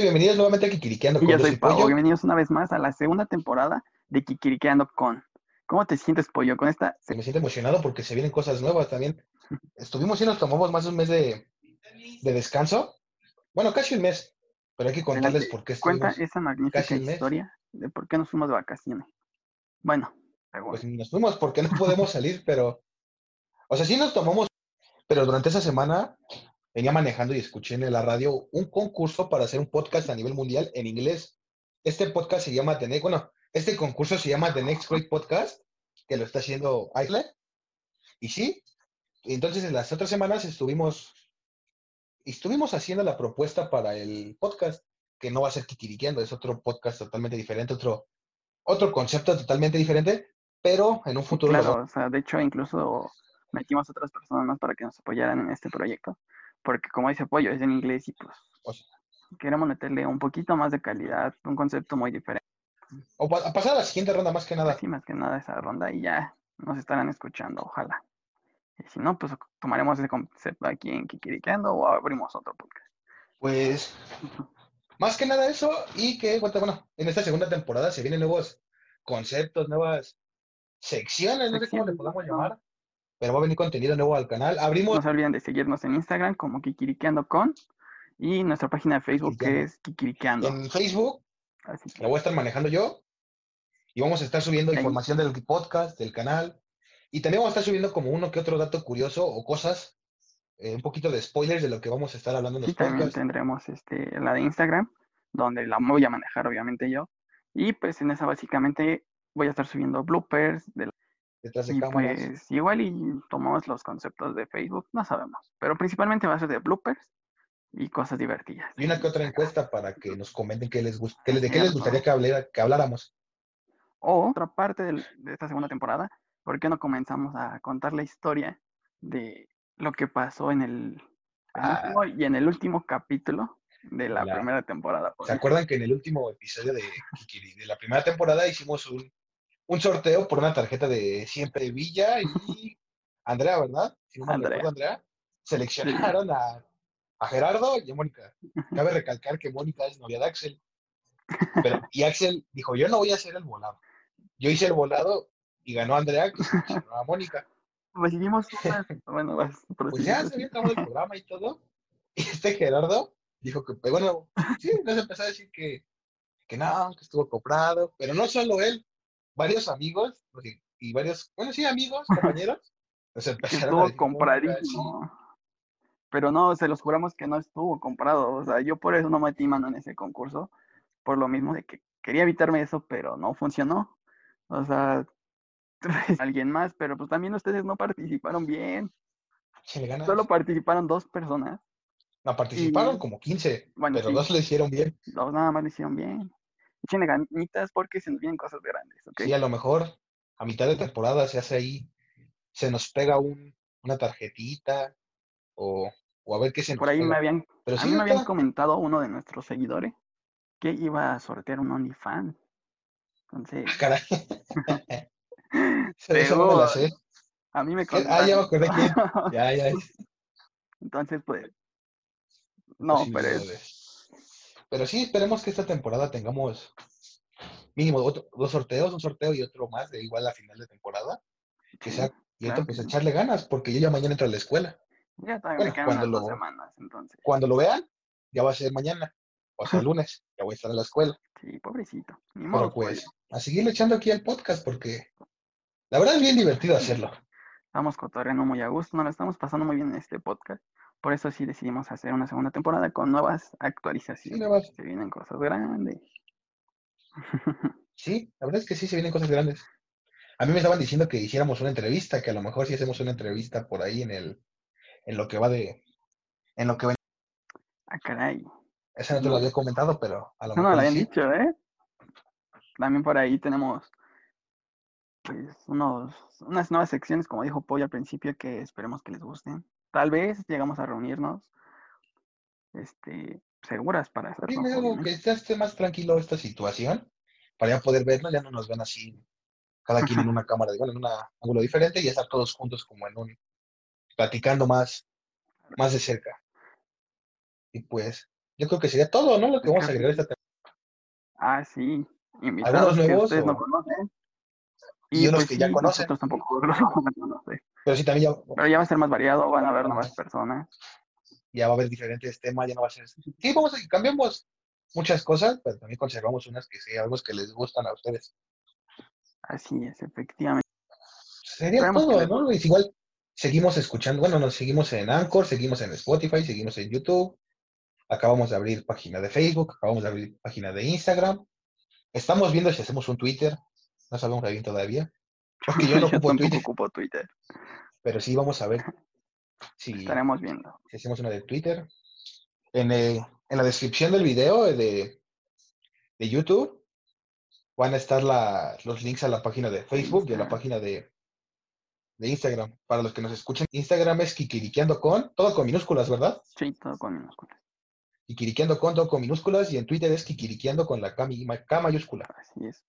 Bienvenidos nuevamente a Kikiriqueando Y con yo soy Pau. Bienvenidos una vez más a la segunda temporada de Kikiriqueando con. ¿Cómo te sientes, Pollo, con esta? Me siento emocionado porque se vienen cosas nuevas también. Estuvimos y nos tomamos más de un mes de, de descanso. Bueno, casi un mes. Pero hay que contarles por qué Cuenta esa magnífica historia de por qué nos fuimos de vacaciones. Bueno. Pues nos fuimos porque no podemos salir, pero. O sea, sí nos tomamos. Pero durante esa semana venía manejando y escuché en la radio un concurso para hacer un podcast a nivel mundial en inglés. Este podcast se llama The Next, bueno, este concurso se llama The Next Great Podcast, que lo está haciendo Islet. Y sí, entonces en las otras semanas estuvimos, estuvimos haciendo la propuesta para el podcast, que no va a ser Kikiriqueando, es otro podcast totalmente diferente, otro, otro concepto totalmente diferente, pero en un futuro lo Claro, o sea, de hecho, incluso metimos otras personas más para que nos apoyaran en este proyecto. Porque, como dice Pollo, es en inglés y pues O sea- queremos meterle un poquito más de calidad, un concepto muy diferente. O pa- pasar a la siguiente ronda más que nada. Así más que nada esa ronda y ya nos estarán escuchando, ojalá. Y si no, pues tomaremos ese concepto aquí en Kikiriqueando o abrimos otro podcast. Pues más que nada eso y que bueno, en esta segunda temporada se vienen nuevos conceptos, nuevas secciones, no sé cómo le podamos llamar, pero va a venir contenido nuevo al canal. Abrimos No se olviden de seguirnos en Instagram como Kikiriqueando con y nuestra página de Facebook que es Kikiriqueando. en Facebook, Así que la voy a estar manejando yo y vamos a estar subiendo información del podcast, del canal y también vamos a estar subiendo como uno que otro dato curioso o cosas, eh, un poquito de spoilers de lo que vamos a estar hablando en sí, los también podcasts. tendremos este, la de Instagram, donde la voy a manejar obviamente yo. Y pues en esa básicamente voy a estar subiendo bloopers de la Detrás de Y cámaras. pues igual y tomamos los conceptos de Facebook, no sabemos. Pero principalmente va a ser de bloopers y cosas divertidas. Y una que otra encuesta para que nos comenten qué les gusta, de qué les gustaría que, hablara- que habláramos. O otra parte del- de esta segunda temporada, ¿por qué no comenzamos a contar la historia de lo que pasó en el Ah. y en el último capítulo de la La- primera temporada? ¿Se acuerdan que en el último episodio de, Kikiri- de la primera temporada hicimos un, un sorteo por una tarjeta de siempre de Villa y Andrea, ¿verdad? Si no Andrea. recuerdo, Andrea. Seleccionaron a, a Gerardo y a Mónica. Cabe recalcar que Mónica es novia de Axel. Pero, y Axel dijo, yo no voy a hacer el volado. Yo hice el volado y ganó Andrea, que seleccionó a Mónica. Recibimos una... bueno, vas, Pues ya se había acabado el programa y todo. Y este Gerardo dijo que, pues, bueno, sí, nos empezó a decir que, que no, que estuvo comprado. Pero no solo él, varios amigos pues, y, varios, bueno, sí, amigos, compañeros, nos que empezaron a estuvo compradísimo. Pero no, se los juramos que no estuvo comprado. O sea, yo por eso no metí mano en ese concurso. Por lo mismo de que quería evitarme eso, pero no funcionó. O sea, alguien más, pero pues también ustedes no participaron bien. Se le. Solo participaron dos personas. No, participaron y- como 15, Bueno, pero sí. dos le hicieron bien. Dos nada más lo hicieron bien. Échenle ganitas porque se nos vienen cosas grandes, ¿ok? Sí, a lo mejor a mitad de temporada se hace ahí, se nos pega un, una tarjetita o, o a ver qué se nos Por ahí me habían, Pero a sí, mí me habían comentado uno de nuestros seguidores que iba a sortear un OnlyFans. Entonces, Ah, caray. No me la sé. a mí me ¿Quién? Ah, ya me acordé contaron. Ya, ya. Entonces, pues, no, pero es. Pero sí, esperemos que esta temporada tengamos mínimo otro- dos sorteos, un sorteo y otro más de igual a final de temporada. Que sí, sea, y claro otro que pues echarle ganas, porque yo ya mañana entro a la escuela. ya todavía bueno, me quedan cuando unas dos lo- semanas, entonces, Cuando lo vean, ya va a ser mañana, o sea, el lunes, ya voy a estar en la escuela. sí, pobrecito. Ni Pero modo, pues, pollo. a seguirle echando aquí al podcast, porque la verdad es bien divertido hacerlo. Estamos cotorreando muy a gusto, nos lo estamos pasando muy bien en este podcast. Por eso sí decidimos hacer una segunda temporada con nuevas Sí, actualizaciones. nada más. Se vienen cosas grandes. Sí, la verdad es que sí se vienen cosas grandes. A mí me estaban diciendo que hiciéramos una entrevista, que a lo mejor sí hacemos una entrevista por ahí en el, en lo que va de, en lo que va. ah, caray. Esa no te lo había comentado, pero a lo No mejor lo habían sí. dicho, ¿eh? También por ahí tenemos pues unos, unas nuevas secciones, como dijo Pollo al principio, que esperemos que les gusten. Tal vez llegamos a reunirnos este, seguras para hacerlo. Sí, algo que ya esté más tranquilo esta situación, para ya poder vernos, ya no nos ven así, cada quien en una cámara, bueno, en un ángulo diferente y estar todos juntos como en un, platicando más, más de cerca. Y pues, yo creo que sería todo, ¿no? Lo que vamos a agregar esta temporada. Ah, sí. Invitados Algunos nuevos que ustedes o- no conocen. Y unos pues que ya sí, conocen. Tampoco conocer. Pero sí, también ya, Pero ya va a ser más variado, van a haber nuevas personas. ya va a haber diferentes temas, ya no va a ser... Sí, vamos a cambiamos muchas cosas, pero también conservamos unas que sí, sabemos que les gustan a ustedes. Así es, efectivamente. Sería todo, les ¿no? Es igual, seguimos escuchando, bueno, nos seguimos en Anchor, seguimos en Spotify, seguimos en YouTube, acabamos de abrir página de Facebook, acabamos de abrir página de Instagram, estamos viendo si hacemos un Twitter, no sabemos bien todavía, porque yo no ocupo Twitter, ocupo Twitter. pero sí vamos a ver si, Estaremos viendo. si hacemos una de Twitter. En, el- en la descripción del video de, de YouTube van a estar la- los links a la página de Facebook y a la página de, de Instagram. Para los que nos escuchen, Instagram es Kikiriqueando con, todo con minúsculas, ¿verdad? Sí, todo con minúsculas. Kikiriqueando con, todo con minúsculas. Y en Twitter es Kikiriqueando con la K, K mayúscula. Así es.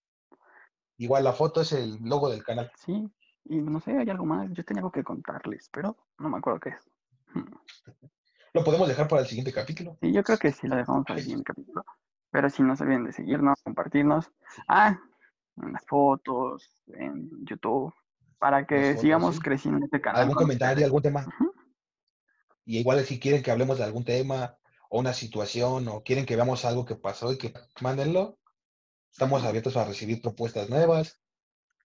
Igual la foto es el logo del canal. Sí. Y no sé, hay algo más. Yo tenía algo que contarles, pero no me acuerdo qué es. Lo podemos dejar para el siguiente capítulo. Sí, yo creo que sí lo dejamos para el siguiente capítulo. Pero si no se olviden de seguirnos, compartirnos. Ah, en las fotos, en YouTube, para que fotos, sigamos sí. creciendo en este canal. ¿Algún comentario, algún tema? Y igual si quieren que hablemos de algún tema o una situación o quieren que veamos algo que pasó y que mándenlo. Estamos abiertos a recibir propuestas nuevas,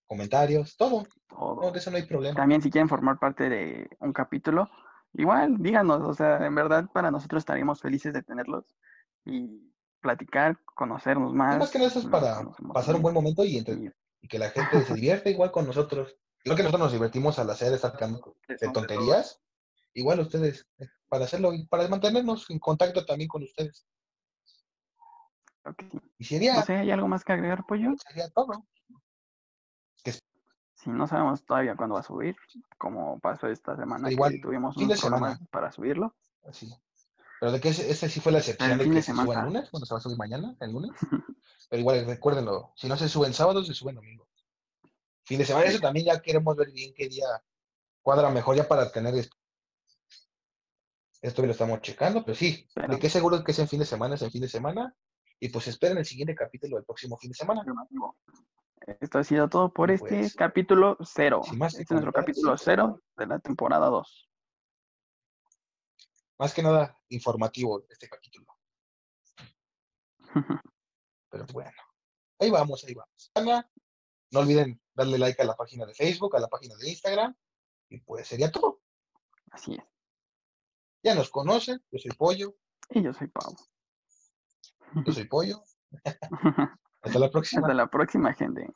comentarios, todo. Todo. No, de eso no hay problema. También si quieren formar parte de un capítulo, igual díganos, o sea, en verdad para nosotros estaríamos felices de tenerlos y platicar, conocernos Y más. más que nada eso es para pasar un buen momento y, entre- y y que la gente se divierta igual con nosotros. Igual que nosotros nos divertimos al hacer estar hablando de tonterías, igual ustedes, eh, para hacerlo y para mantenernos en contacto también con ustedes. Que sí. Y sería, No sé, ¿hay algo más que agregar, Pollo? sería todo. Si no sabemos todavía cuándo va a subir, como pasó esta semana Igual, que tuvimos fin un de problema semana. para subirlo. Así. Pero de que ese, ese sí fue la excepción El de que de se suba el lunes, cuando se va a subir mañana, el lunes. Pero igual recuérdenlo, si no se sube el sábado, se sube el domingo. Fin de semana, eso también ya queremos ver bien qué día cuadra mejor ya para tener esto. Esto lo estamos checando, pero sí, Pero- de que seguro que es en fin de semana, es en fin de semana. Y pues esperen el siguiente capítulo del próximo fin de semana. Esto ha sido todo por este pues, capítulo cero. sin más Este es nuestro capítulo cero de la temporada 2. Más que nada informativo este capítulo. Pero bueno, ahí vamos, ahí vamos. No olviden darle like a la página de Facebook, a la página de Instagram. Y pues sería todo. Así es. Ya nos conocen, yo soy Pollo, Y yo soy Pau. Yo soy Pollo. Hasta la próxima. Hasta la próxima, gente.